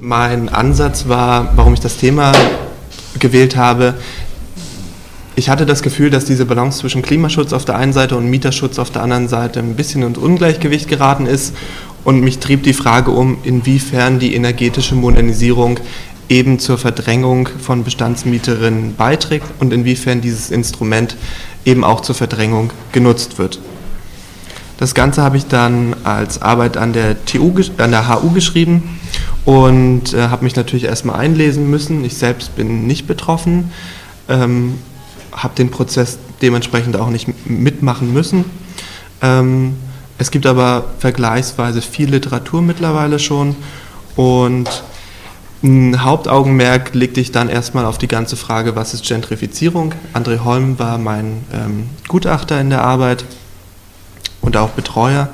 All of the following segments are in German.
Mein Ansatz war, warum ich das Thema gewählt habe, ich hatte das Gefühl, dass diese Balance zwischen Klimaschutz auf der einen Seite und Mieterschutz auf der anderen Seite ein bisschen ins Ungleichgewicht geraten ist und mich trieb die Frage um, inwiefern die energetische Modernisierung eben zur Verdrängung von Bestandsmieterinnen beiträgt und inwiefern dieses Instrument eben auch zur Verdrängung genutzt wird. Das Ganze habe ich dann als Arbeit an der, TU, an der HU geschrieben und äh, habe mich natürlich erstmal einlesen müssen. Ich selbst bin nicht betroffen, ähm, habe den Prozess dementsprechend auch nicht mitmachen müssen. Ähm, es gibt aber vergleichsweise viel Literatur mittlerweile schon und ein Hauptaugenmerk legte ich dann erstmal auf die ganze Frage, was ist Gentrifizierung? André Holm war mein ähm, Gutachter in der Arbeit und auch Betreuer.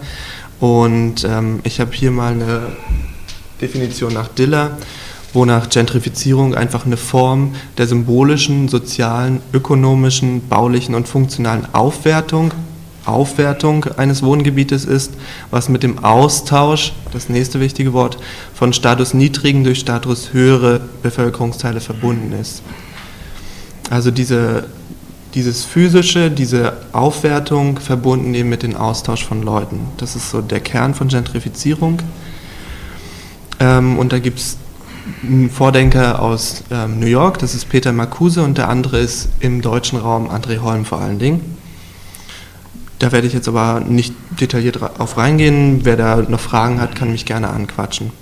Und ähm, ich habe hier mal eine Definition nach Diller, wonach Gentrifizierung einfach eine Form der symbolischen, sozialen, ökonomischen, baulichen und funktionalen Aufwertung, Aufwertung eines Wohngebietes ist, was mit dem Austausch, das nächste wichtige Wort, von Status niedrigen durch Status höhere Bevölkerungsteile verbunden ist. Also diese dieses physische, diese Aufwertung verbunden eben mit dem Austausch von Leuten. Das ist so der Kern von Gentrifizierung. Ähm, und da gibt es einen Vordenker aus ähm, New York, das ist Peter Marcuse, und der andere ist im deutschen Raum André Holm vor allen Dingen. Da werde ich jetzt aber nicht detailliert auf reingehen. Wer da noch Fragen hat, kann mich gerne anquatschen.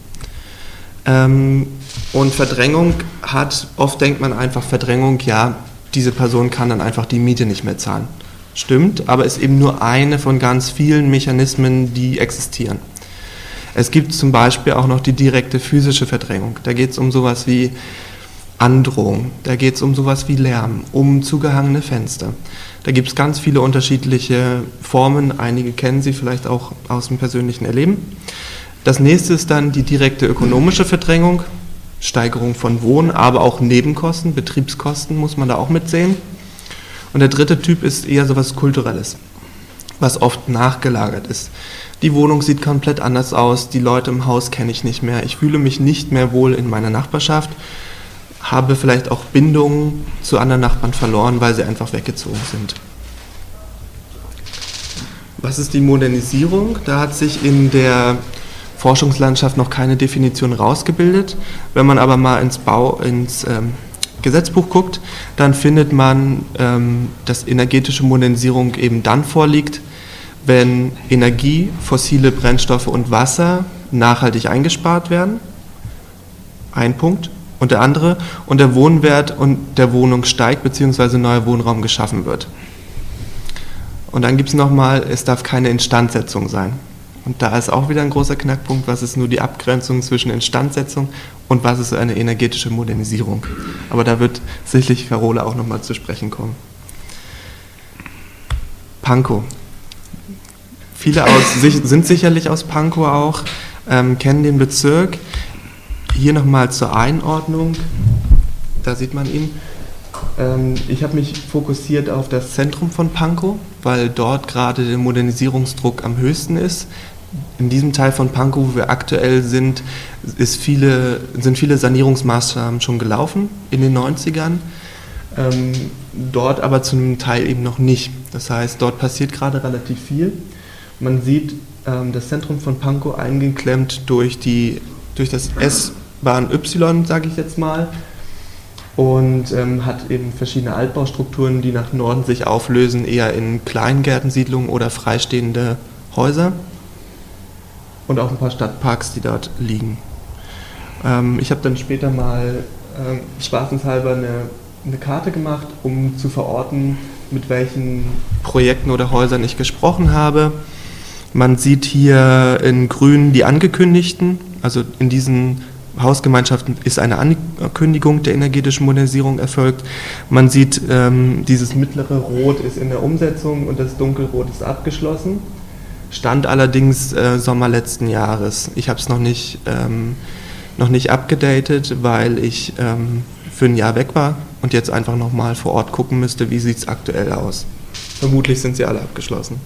Ähm, und Verdrängung hat, oft denkt man einfach Verdrängung, ja, diese Person kann dann einfach die Miete nicht mehr zahlen. Stimmt, aber ist eben nur eine von ganz vielen Mechanismen, die existieren. Es gibt zum Beispiel auch noch die direkte physische Verdrängung. Da geht es um sowas wie Androhung, da geht es um sowas wie Lärm, um zugehangene Fenster. Da gibt es ganz viele unterschiedliche Formen, einige kennen Sie vielleicht auch aus dem persönlichen Erleben. Das nächste ist dann die direkte ökonomische Verdrängung. Steigerung von Wohn-, aber auch Nebenkosten, Betriebskosten muss man da auch mitsehen. Und der dritte Typ ist eher so was Kulturelles, was oft nachgelagert ist. Die Wohnung sieht komplett anders aus, die Leute im Haus kenne ich nicht mehr, ich fühle mich nicht mehr wohl in meiner Nachbarschaft, habe vielleicht auch Bindungen zu anderen Nachbarn verloren, weil sie einfach weggezogen sind. Was ist die Modernisierung? Da hat sich in der Forschungslandschaft noch keine Definition rausgebildet. Wenn man aber mal ins, Bau, ins ähm, Gesetzbuch guckt, dann findet man, ähm, dass energetische Modernisierung eben dann vorliegt, wenn Energie, fossile Brennstoffe und Wasser nachhaltig eingespart werden. Ein Punkt. Und der andere, und der Wohnwert und der Wohnung steigt, beziehungsweise neuer Wohnraum geschaffen wird. Und dann gibt es nochmal, es darf keine Instandsetzung sein. Und da ist auch wieder ein großer Knackpunkt, was ist nur die Abgrenzung zwischen Instandsetzung und was ist eine energetische Modernisierung. Aber da wird sicherlich Carola auch nochmal zu sprechen kommen. Pankow. Viele aus, sind sicherlich aus Pankow auch, ähm, kennen den Bezirk. Hier nochmal zur Einordnung. Da sieht man ihn. Ähm, ich habe mich fokussiert auf das Zentrum von Pankow, weil dort gerade der Modernisierungsdruck am höchsten ist in diesem Teil von Pankow, wo wir aktuell sind, viele, sind viele Sanierungsmaßnahmen schon gelaufen in den 90ern. Ähm, dort aber zu einem Teil eben noch nicht. Das heißt, dort passiert gerade relativ viel. Man sieht ähm, das Zentrum von Pankow eingeklemmt durch, die, durch das S-Bahn Y, sage ich jetzt mal, und ähm, hat eben verschiedene Altbaustrukturen, die nach Norden sich auflösen, eher in Kleingärtensiedlungen oder freistehende Häuser und auch ein paar Stadtparks, die dort liegen. Ähm, ich habe dann später mal ähm, spaßenshalber eine, eine Karte gemacht, um zu verorten, mit welchen Projekten oder Häusern ich gesprochen habe. Man sieht hier in grün die angekündigten, also in diesen Hausgemeinschaften ist eine Ankündigung der energetischen Modernisierung erfolgt. Man sieht, ähm, dieses mittlere Rot ist in der Umsetzung und das dunkelrot ist abgeschlossen. Stand allerdings äh, Sommer letzten Jahres. Ich habe es noch nicht, ähm, noch nicht abgedatet, weil ich ähm, für ein Jahr weg war und jetzt einfach nochmal vor Ort gucken müsste, wie sieht es aktuell aus. Vermutlich sind sie alle abgeschlossen.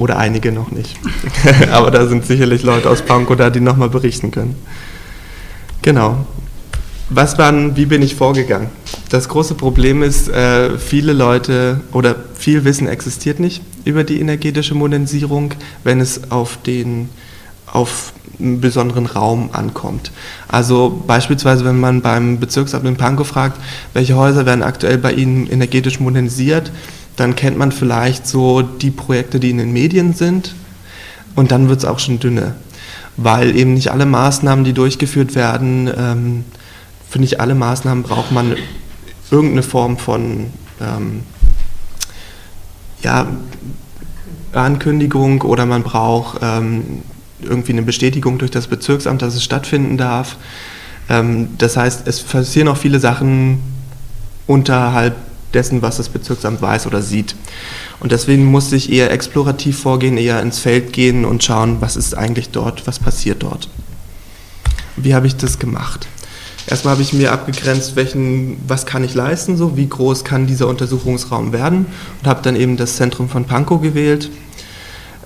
Oder einige noch nicht. Aber da sind sicherlich Leute aus Pankow da, die nochmal berichten können. Genau. Was waren, wie bin ich vorgegangen? Das große Problem ist, äh, viele Leute oder viel Wissen existiert nicht über die energetische Modernisierung, wenn es auf den auf einen besonderen Raum ankommt. Also beispielsweise, wenn man beim Bezirksamt in Pankow fragt, welche Häuser werden aktuell bei Ihnen energetisch modernisiert, dann kennt man vielleicht so die Projekte, die in den Medien sind und dann wird es auch schon dünne, weil eben nicht alle Maßnahmen, die durchgeführt werden, ähm, für nicht alle Maßnahmen braucht man irgendeine Form von ähm, ja, Ankündigung oder man braucht ähm, irgendwie eine Bestätigung durch das Bezirksamt, dass es stattfinden darf. Ähm, das heißt, es passieren auch viele Sachen unterhalb dessen, was das Bezirksamt weiß oder sieht. Und deswegen musste ich eher explorativ vorgehen, eher ins Feld gehen und schauen, was ist eigentlich dort, was passiert dort. Wie habe ich das gemacht? Erstmal habe ich mir abgegrenzt, welchen, was kann ich leisten, so wie groß kann dieser Untersuchungsraum werden und habe dann eben das Zentrum von Pankow gewählt.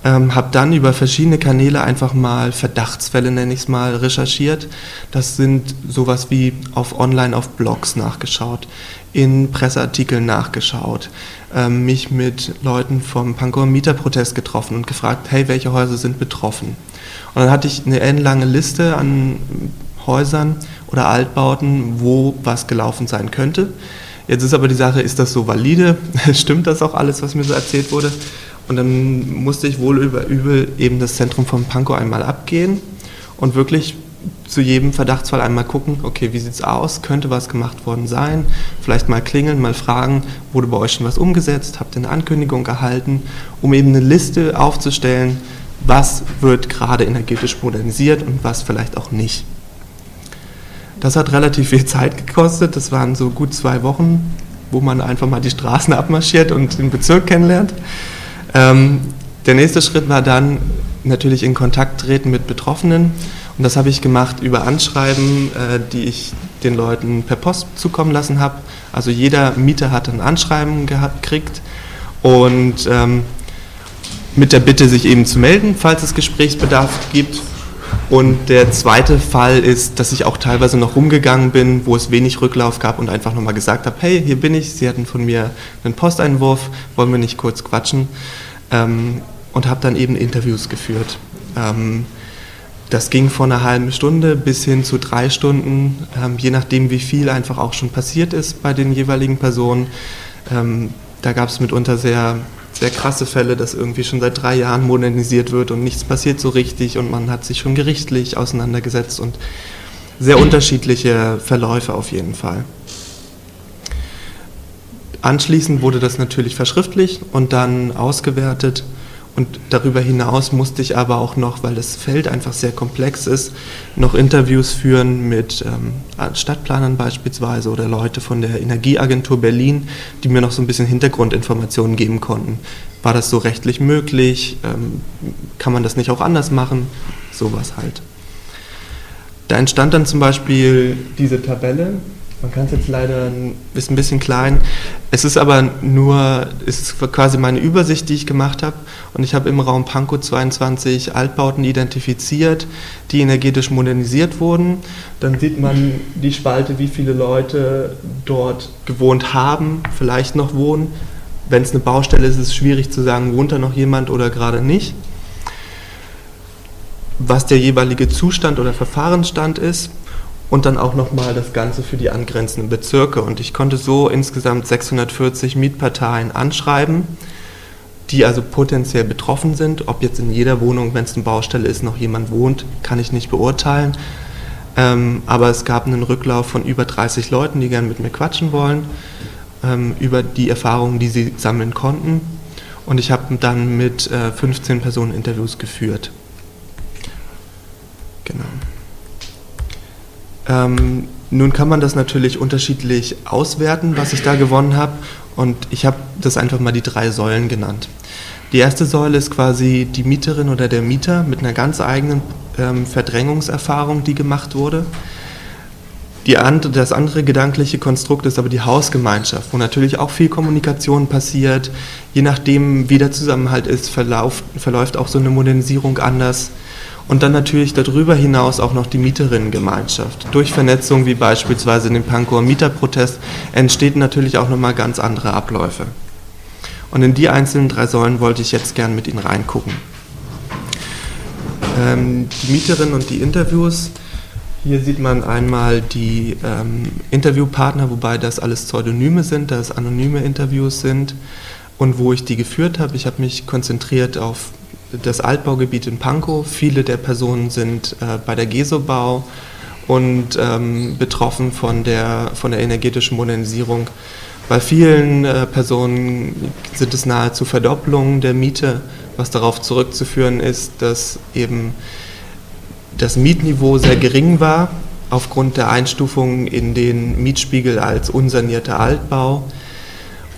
Ähm, habe dann über verschiedene Kanäle einfach mal Verdachtsfälle, nenne ich es mal, recherchiert. Das sind sowas wie auf Online, auf Blogs nachgeschaut, in Presseartikeln nachgeschaut, ähm, mich mit Leuten vom Pankower Mieterprotest getroffen und gefragt, hey, welche Häuser sind betroffen? Und dann hatte ich eine endlange Liste an Häusern oder Altbauten, wo was gelaufen sein könnte. Jetzt ist aber die Sache, ist das so valide? Stimmt das auch alles, was mir so erzählt wurde? Und dann musste ich wohl über übel eben das Zentrum von Pankow einmal abgehen und wirklich zu jedem Verdachtsfall einmal gucken, okay, wie sieht es aus, könnte was gemacht worden sein, vielleicht mal klingeln, mal fragen, wurde bei euch schon was umgesetzt, habt ihr eine Ankündigung erhalten, um eben eine Liste aufzustellen, was wird gerade energetisch modernisiert und was vielleicht auch nicht. Das hat relativ viel Zeit gekostet, das waren so gut zwei Wochen, wo man einfach mal die Straßen abmarschiert und den Bezirk kennenlernt. Ähm, der nächste Schritt war dann natürlich in Kontakt treten mit Betroffenen. Und das habe ich gemacht über Anschreiben, äh, die ich den Leuten per Post zukommen lassen habe. Also jeder Mieter hat ein Anschreiben gekriegt und ähm, mit der Bitte, sich eben zu melden, falls es Gesprächsbedarf gibt. Und der zweite Fall ist, dass ich auch teilweise noch rumgegangen bin, wo es wenig Rücklauf gab und einfach nochmal gesagt habe, hey, hier bin ich, Sie hatten von mir einen Posteinwurf, wollen wir nicht kurz quatschen? Ähm, und habe dann eben Interviews geführt. Ähm, das ging von einer halben Stunde bis hin zu drei Stunden, ähm, je nachdem, wie viel einfach auch schon passiert ist bei den jeweiligen Personen. Ähm, da gab es mitunter sehr, sehr krasse Fälle, dass irgendwie schon seit drei Jahren modernisiert wird und nichts passiert so richtig und man hat sich schon gerichtlich auseinandergesetzt und sehr unterschiedliche Verläufe auf jeden Fall. Anschließend wurde das natürlich verschriftlicht und dann ausgewertet. Und darüber hinaus musste ich aber auch noch, weil das Feld einfach sehr komplex ist, noch Interviews führen mit ähm, Stadtplanern beispielsweise oder Leute von der Energieagentur Berlin, die mir noch so ein bisschen Hintergrundinformationen geben konnten. War das so rechtlich möglich? Ähm, kann man das nicht auch anders machen? Sowas halt. Da entstand dann zum Beispiel diese Tabelle, man kann es jetzt leider, ist ein bisschen klein. Es ist aber nur, es ist quasi meine Übersicht, die ich gemacht habe. Und ich habe im Raum Pankow 22 Altbauten identifiziert, die energetisch modernisiert wurden. Dann sieht man die Spalte, wie viele Leute dort gewohnt haben, vielleicht noch wohnen. Wenn es eine Baustelle ist, ist es schwierig zu sagen, wohnt da noch jemand oder gerade nicht. Was der jeweilige Zustand oder Verfahrensstand ist und dann auch nochmal das Ganze für die angrenzenden Bezirke. Und ich konnte so insgesamt 640 Mietparteien anschreiben, die also potenziell betroffen sind. Ob jetzt in jeder Wohnung, wenn es eine Baustelle ist, noch jemand wohnt, kann ich nicht beurteilen. Ähm, aber es gab einen Rücklauf von über 30 Leuten, die gerne mit mir quatschen wollen, ähm, über die Erfahrungen, die sie sammeln konnten. Und ich habe dann mit äh, 15 Personen Interviews geführt. Genau. Ähm, nun kann man das natürlich unterschiedlich auswerten, was ich da gewonnen habe. Und ich habe das einfach mal die drei Säulen genannt. Die erste Säule ist quasi die Mieterin oder der Mieter mit einer ganz eigenen ähm, Verdrängungserfahrung, die gemacht wurde. Die and das andere gedankliche Konstrukt ist aber die Hausgemeinschaft, wo natürlich auch viel Kommunikation passiert. Je nachdem, wie der Zusammenhalt ist, verlauf, verläuft auch so eine Modernisierung anders. Und dann natürlich darüber hinaus auch noch die Mieterinnengemeinschaft. Durch Vernetzung wie beispielsweise den Pankower Mieterprotest entstehen natürlich auch nochmal ganz andere Abläufe. Und in die einzelnen drei Säulen wollte ich jetzt gern mit Ihnen reingucken. Ähm, die Mieterinnen und die Interviews. Hier sieht man einmal die ähm, Interviewpartner, wobei das alles Pseudonyme sind, da es anonyme Interviews sind und wo ich die geführt habe. Ich habe mich konzentriert auf das Altbaugebiet in Pankow. Viele der Personen sind äh, bei der Gesobau und ähm, betroffen von der, von der energetischen Modernisierung. Bei vielen äh, Personen sind es nahezu Verdopplungen der Miete, was darauf zurückzuführen ist, dass eben das Mietniveau sehr gering war aufgrund der Einstufung in den Mietspiegel als unsanierter Altbau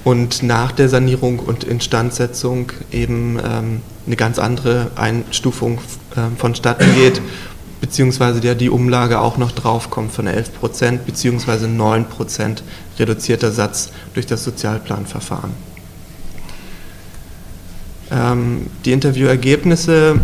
und nach der Sanierung und Instandsetzung eben ähm, eine ganz andere Einstufung äh, vonstatten geht, beziehungsweise der die Umlage auch noch draufkommt von 11 Prozent, beziehungsweise 9 Prozent reduzierter Satz durch das Sozialplanverfahren. Ähm, die Interviewergebnisse,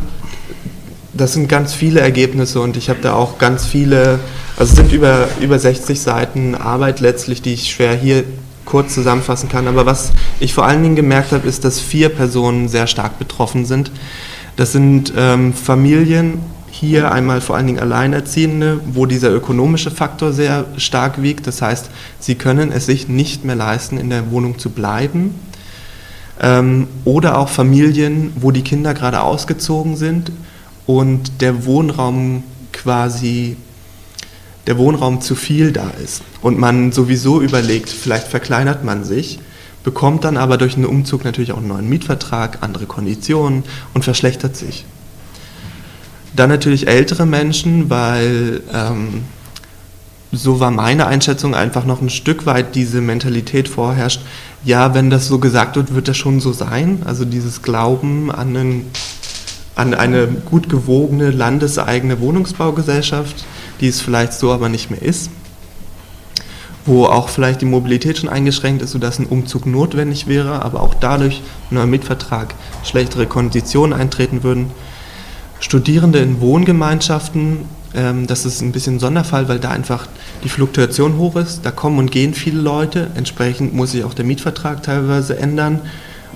das sind ganz viele Ergebnisse und ich habe da auch ganz viele, also es sind über, über 60 Seiten Arbeit letztlich, die ich schwer hier kurz zusammenfassen kann. Aber was ich vor allen Dingen gemerkt habe, ist, dass vier Personen sehr stark betroffen sind. Das sind ähm, Familien, hier einmal vor allen Dingen Alleinerziehende, wo dieser ökonomische Faktor sehr stark wiegt. Das heißt, sie können es sich nicht mehr leisten, in der Wohnung zu bleiben. Ähm, oder auch Familien, wo die Kinder gerade ausgezogen sind und der Wohnraum quasi der Wohnraum zu viel da ist und man sowieso überlegt, vielleicht verkleinert man sich, bekommt dann aber durch einen Umzug natürlich auch einen neuen Mietvertrag, andere Konditionen und verschlechtert sich. Dann natürlich ältere Menschen, weil ähm, so war meine Einschätzung einfach noch ein Stück weit diese Mentalität vorherrscht, ja, wenn das so gesagt wird, wird das schon so sein. Also dieses Glauben an, einen, an eine gut gewogene landeseigene Wohnungsbaugesellschaft, die es vielleicht so aber nicht mehr ist, wo auch vielleicht die Mobilität schon eingeschränkt ist, sodass ein Umzug notwendig wäre, aber auch dadurch ein neuer Mietvertrag schlechtere Konditionen eintreten würden. Studierende in Wohngemeinschaften, ähm, das ist ein bisschen ein Sonderfall, weil da einfach die Fluktuation hoch ist, da kommen und gehen viele Leute, entsprechend muss sich auch der Mietvertrag teilweise ändern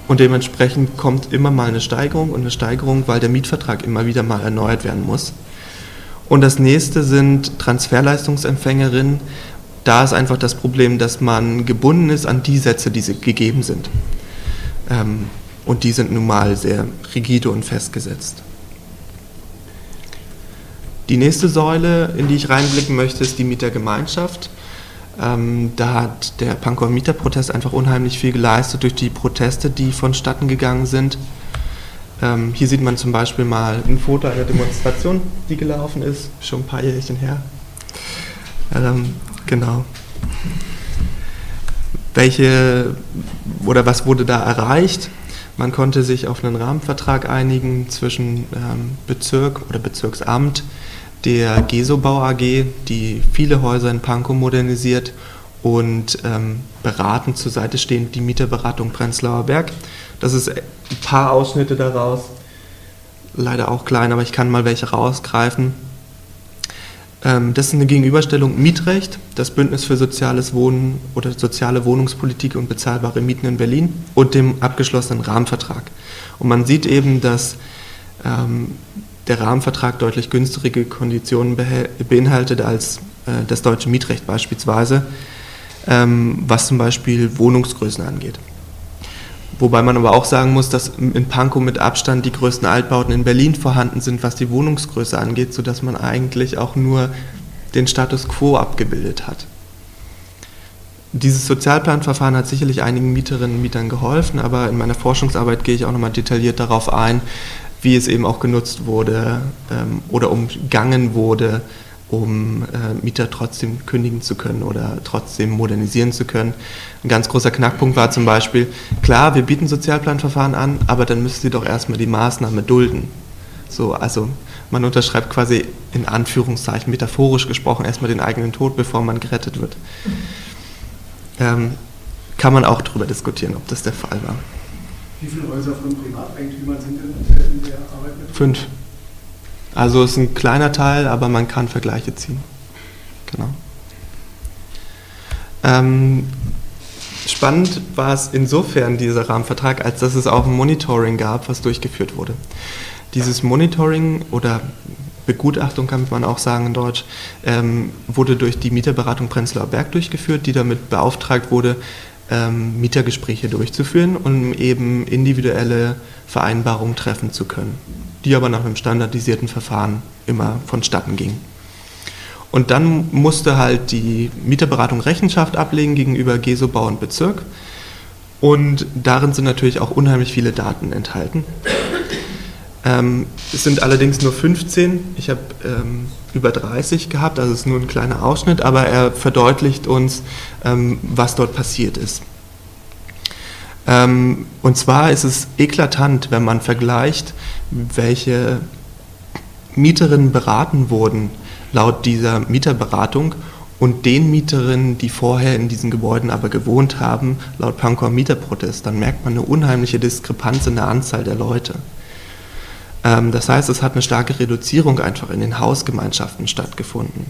und dementsprechend kommt immer mal eine Steigerung und eine Steigerung, weil der Mietvertrag immer wieder mal erneuert werden muss. Und das nächste sind Transferleistungsempfängerinnen. Da ist einfach das Problem, dass man gebunden ist an die Sätze, die gegeben sind. Ähm, und die sind nun mal sehr rigide und festgesetzt. Die nächste Säule, in die ich reinblicken möchte, ist die Mietergemeinschaft. Ähm, da hat der Pankower Mieterprotest einfach unheimlich viel geleistet durch die Proteste, die vonstatten gegangen sind. Ähm, hier sieht man zum Beispiel mal ein Foto einer Demonstration, die gelaufen ist, schon ein paar Jährchen her. Ähm, genau. Welche oder was wurde da erreicht? Man konnte sich auf einen Rahmenvertrag einigen zwischen ähm, Bezirk oder Bezirksamt, der Gesobau AG, die viele Häuser in Pankow modernisiert und ähm, beratend zur Seite stehend die Mieterberatung Prenzlauer Berg. Das ist ein paar Ausschnitte daraus. Leider auch klein, aber ich kann mal welche rausgreifen. Ähm, das ist eine Gegenüberstellung Mietrecht, das Bündnis für soziales Wohnen oder soziale Wohnungspolitik und bezahlbare Mieten in Berlin und dem abgeschlossenen Rahmenvertrag. Und man sieht eben, dass ähm, der Rahmenvertrag deutlich günstigere Konditionen beinhaltet als äh, das deutsche Mietrecht beispielsweise, ähm, was zum Beispiel Wohnungsgrößen angeht. Wobei man aber auch sagen muss, dass in Pankow mit Abstand die größten Altbauten in Berlin vorhanden sind, was die Wohnungsgröße angeht, sodass man eigentlich auch nur den Status quo abgebildet hat. Dieses Sozialplanverfahren hat sicherlich einigen Mieterinnen und Mietern geholfen, aber in meiner Forschungsarbeit gehe ich auch nochmal detailliert darauf ein, wie es eben auch genutzt wurde ähm, oder umgangen wurde, um äh, Mieter trotzdem kündigen zu können oder trotzdem modernisieren zu können. Ein ganz großer Knackpunkt war zum Beispiel, klar, wir bieten Sozialplanverfahren an, aber dann müssen Sie doch erstmal die Maßnahme dulden. So, also man unterschreibt quasi in Anführungszeichen metaphorisch gesprochen erstmal den eigenen Tod, bevor man gerettet wird. Ähm, kann man auch darüber diskutieren, ob das der Fall war. Wie viele Häuser von Privateigentümern sind in der Arbeit mit? Fünf. Also ist ein kleiner Teil, aber man kann Vergleiche ziehen. Genau. Ähm, spannend war es insofern, dieser Rahmenvertrag, als dass es auch ein Monitoring gab, was durchgeführt wurde. Dieses Monitoring oder Begutachtung kann man auch sagen in Deutsch, ähm, wurde durch die Mieterberatung Prenzlauer Berg durchgeführt, die damit beauftragt wurde, ähm, Mietergespräche durchzuführen, um eben individuelle Vereinbarungen treffen zu können, die aber nach einem standardisierten Verfahren immer vonstatten gingen. Und dann musste halt die Mieterberatung Rechenschaft ablegen gegenüber GESO Bau und Bezirk. Und darin sind natürlich auch unheimlich viele Daten enthalten. Ähm, es sind allerdings nur 15. Ich habe ähm, über 30 gehabt, also es ist nur ein kleiner Ausschnitt, aber er verdeutlicht uns, ähm, was dort passiert ist. Ähm, und zwar ist es eklatant, wenn man vergleicht, welche Mieterinnen beraten wurden laut dieser Mieterberatung und den Mieterinnen, die vorher in diesen Gebäuden aber gewohnt haben, laut Pankow Mieterprotest, dann merkt man eine unheimliche Diskrepanz in der Anzahl der Leute. Ähm, das heißt, es hat eine starke Reduzierung einfach in den Hausgemeinschaften stattgefunden,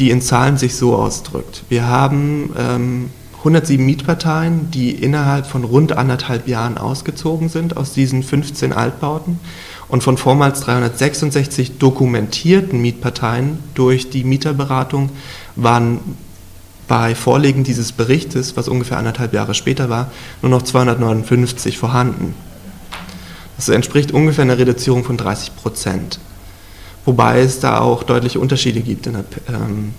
die in Zahlen sich so ausdrückt. Wir haben ähm, 107 Mietparteien, die innerhalb von rund anderthalb Jahren ausgezogen sind aus diesen 15 Altbauten und von vormals 366 dokumentierten Mietparteien durch die Mieterberatung waren bei Vorlegen dieses Berichtes, was ungefähr anderthalb Jahre später war, nur noch 259 vorhanden. Das entspricht ungefähr einer Reduzierung von 30 Prozent. Wobei es da auch deutliche Unterschiede gibt. In der ähm,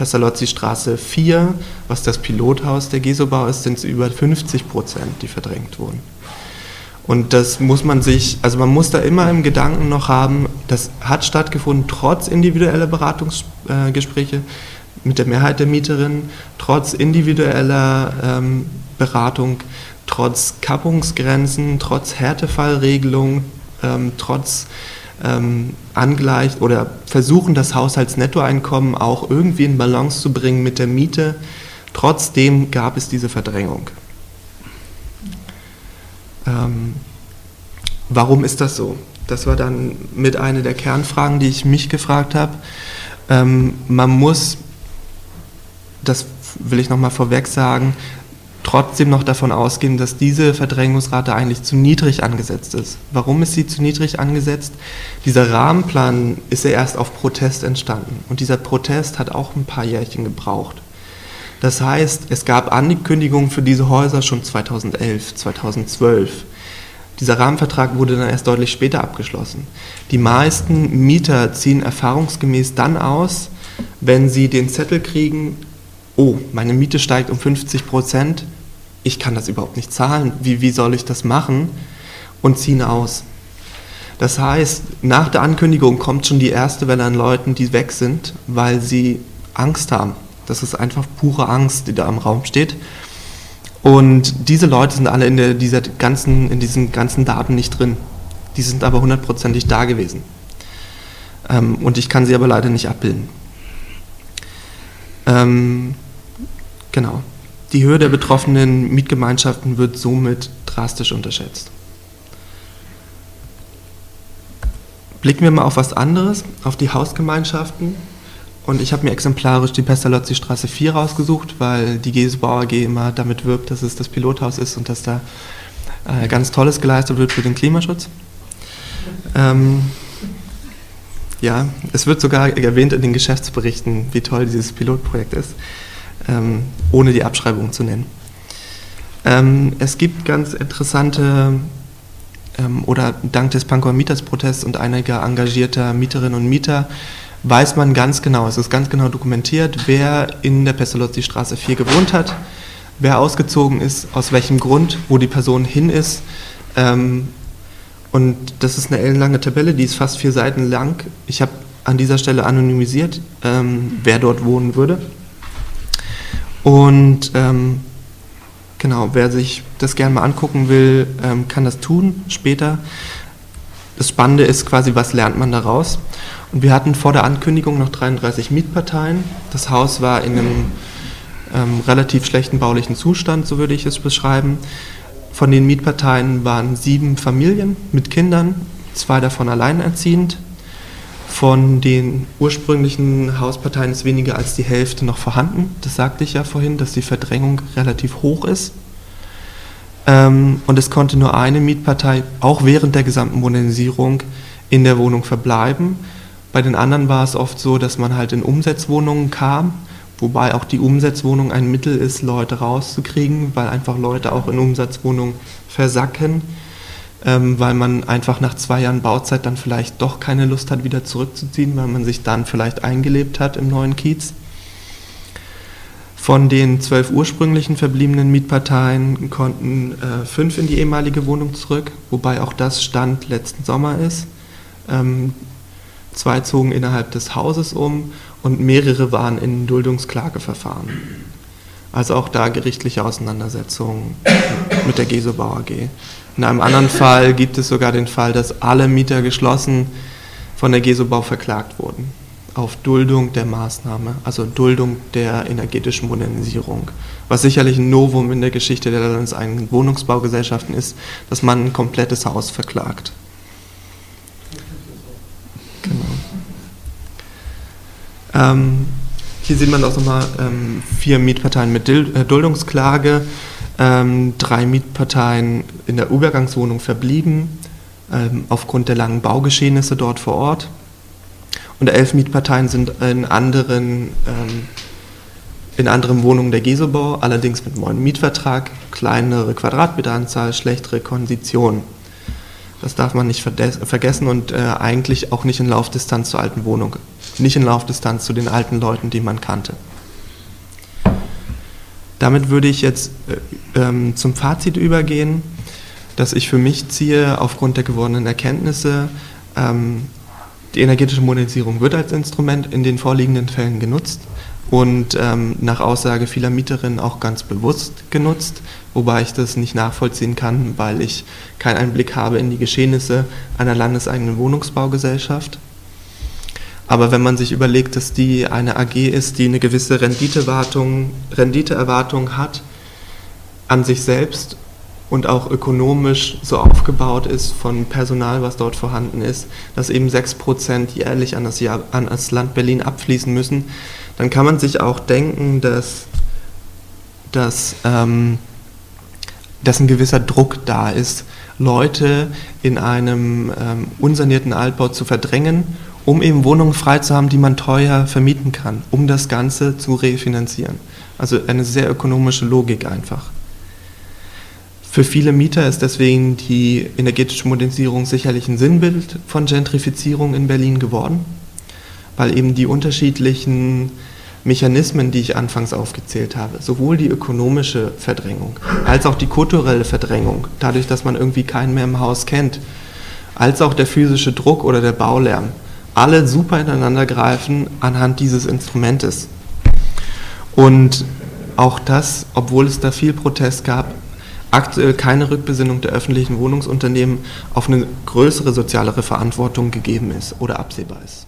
Pestalozzi-Straße 4, was das Pilothaus der Gesobau ist, sind es über 50 Prozent, die verdrängt wurden. Und das muss man sich, also man muss da immer im Gedanken noch haben, das hat stattgefunden trotz individueller Beratungsgespräche mit der Mehrheit der Mieterinnen, trotz individueller ähm, Beratung trotz Kappungsgrenzen, trotz Härtefallregelung, ähm, trotz ähm, angleicht oder versuchen, das Haushaltsnettoeinkommen auch irgendwie in Balance zu bringen mit der Miete. Trotzdem gab es diese Verdrängung. Ähm, warum ist das so? Das war dann mit einer der Kernfragen, die ich mich gefragt habe. Ähm, man muss, das will ich nochmal vorweg sagen, trotzdem noch davon ausgehen, dass diese Verdrängungsrate eigentlich zu niedrig angesetzt ist. Warum ist sie zu niedrig angesetzt? Dieser Rahmenplan ist ja erst auf Protest entstanden und dieser Protest hat auch ein paar Jährchen gebraucht. Das heißt, es gab Ankündigungen für diese Häuser schon 2011, 2012. Dieser Rahmenvertrag wurde dann erst deutlich später abgeschlossen. Die meisten Mieter ziehen erfahrungsgemäß dann aus, wenn sie den Zettel kriegen, oh, meine Miete steigt um 50 Prozent, ich kann das überhaupt nicht zahlen, wie, wie soll ich das machen? Und ziehen aus. Das heißt, nach der Ankündigung kommt schon die erste Welle an Leuten, die weg sind, weil sie Angst haben. Das ist einfach pure Angst, die da im Raum steht. Und diese Leute sind alle in, der, dieser ganzen, in diesen ganzen Daten nicht drin. Die sind aber hundertprozentig da gewesen. Ähm, und ich kann sie aber leider nicht abbilden. Ähm, genau. Die Höhe der betroffenen Mietgemeinschaften wird somit drastisch unterschätzt. Blicken wir mal auf was anderes, auf die Hausgemeinschaften. Und ich habe mir exemplarisch die Pestalozzi-Straße 4 rausgesucht, weil die Gesebau AG immer damit wirbt, dass es das Pilothaus ist und dass da äh, ganz Tolles geleistet wird für den Klimaschutz. Ähm, ja, es wird sogar erwähnt in den Geschäftsberichten, wie toll dieses Pilotprojekt ist ähm, ohne die Abschreibung zu nennen. Ähm, es gibt ganz interessante ähm, oder dank des Pankower Mietersprotests und einiger engagierter Mieterinnen und Mieter weiß man ganz genau, es ist ganz genau dokumentiert, wer in der Pestalozzi-Straße 4 gewohnt hat, wer ausgezogen ist, aus welchem Grund, wo die Person hin ist. Ähm, und das ist eine ellenlange Tabelle, die ist fast vier Seiten lang. Ich habe an dieser Stelle anonymisiert, ähm, wer dort wohnen würde. Und ähm, genau, wer sich das gerne mal angucken will, ähm, kann das tun später. Das Spannende ist quasi, was lernt man daraus? Und wir hatten vor der Ankündigung noch 33 Mietparteien. Das Haus war in einem ähm, relativ schlechten baulichen Zustand, so würde ich es beschreiben. Von den Mietparteien waren sieben Familien mit Kindern, zwei davon alleinerziehend. Von den ursprünglichen Hausparteien ist weniger als die Hälfte noch vorhanden. Das sagte ich ja vorhin, dass die Verdrängung relativ hoch ist. Ähm, und es konnte nur eine Mietpartei auch während der gesamten Modernisierung in der Wohnung verbleiben. Bei den anderen war es oft so, dass man halt in Umsetzwohnungen kam, wobei auch die Umsetzwohnung ein Mittel ist, Leute rauszukriegen, weil einfach Leute auch in Umsatzwohnungen versacken ähm, weil man einfach nach zwei Jahren Bauzeit dann vielleicht doch keine Lust hat, wieder zurückzuziehen, weil man sich dann vielleicht eingelebt hat im neuen Kiez. Von den zwölf ursprünglichen verbliebenen Mietparteien konnten äh, fünf in die ehemalige Wohnung zurück, wobei auch das Stand letzten Sommer ist. Ähm, zwei zogen innerhalb des Hauses um und mehrere waren in Duldungsklageverfahren. Also auch da gerichtliche Auseinandersetzungen mit der Gesobau AG. In einem anderen Fall gibt es sogar den Fall, dass alle Mieter geschlossen von der Gesobau verklagt wurden auf Duldung der Maßnahme, also Duldung der energetischen Modernisierung. Was sicherlich ein Novum in der Geschichte der landeseigenen Wohnungsbaugesellschaften ist, dass man ein komplettes Haus verklagt. Ähm, hier sieht man auch nochmal ähm, vier Mietparteien mit äh, Duldungsklage, ähm, drei Mietparteien in der Übergangswohnung verblieben, ähm, aufgrund der langen Baugeschehnisse dort vor Ort. Und elf Mietparteien sind in anderen, ähm, in anderen Wohnungen der Gesobau, allerdings mit neuen Mietvertrag, kleinere Quadratmeteranzahl, schlechtere Konditionen. Das darf man nicht vergessen und äh, eigentlich auch nicht in Laufdistanz zur alten Wohnung nicht in Laufdistanz zu den alten Leuten, die man kannte. Damit würde ich jetzt äh, ähm, zum Fazit übergehen, dass ich für mich ziehe, aufgrund der gewonnenen Erkenntnisse, ähm, die energetische Modernisierung wird als Instrument in den vorliegenden Fällen genutzt und ähm, nach Aussage vieler Mieterinnen auch ganz bewusst genutzt, wobei ich das nicht nachvollziehen kann, weil ich keinen Einblick habe in die Geschehnisse einer landeseigenen Wohnungsbaugesellschaft. Aber wenn man sich überlegt, dass die eine AG ist, die eine gewisse Renditeerwartung, Renditeerwartung hat an sich selbst und auch ökonomisch so aufgebaut ist von Personal, was dort vorhanden ist, dass eben 6% jährlich an das, Jahr, an das Land Berlin abfließen müssen, dann kann man sich auch denken, dass, dass, ähm, dass ein gewisser Druck da ist, Leute in einem ähm, unsanierten Altbau zu verdrängen um eben Wohnungen frei zu haben, die man teuer vermieten kann, um das Ganze zu refinanzieren. Also eine sehr ökonomische Logik einfach. Für viele Mieter ist deswegen die energetische Modernisierung sicherlich ein Sinnbild von Gentrifizierung in Berlin geworden, weil eben die unterschiedlichen Mechanismen, die ich anfangs aufgezählt habe, sowohl die ökonomische Verdrängung als auch die kulturelle Verdrängung, dadurch, dass man irgendwie keinen mehr im Haus kennt, als auch der physische Druck oder der Baulärm, alle super ineinander greifen anhand dieses Instrumentes. Und auch das, obwohl es da viel Protest gab, aktuell keine Rückbesinnung der öffentlichen Wohnungsunternehmen auf eine größere sozialere Verantwortung gegeben ist oder absehbar ist.